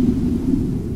うん。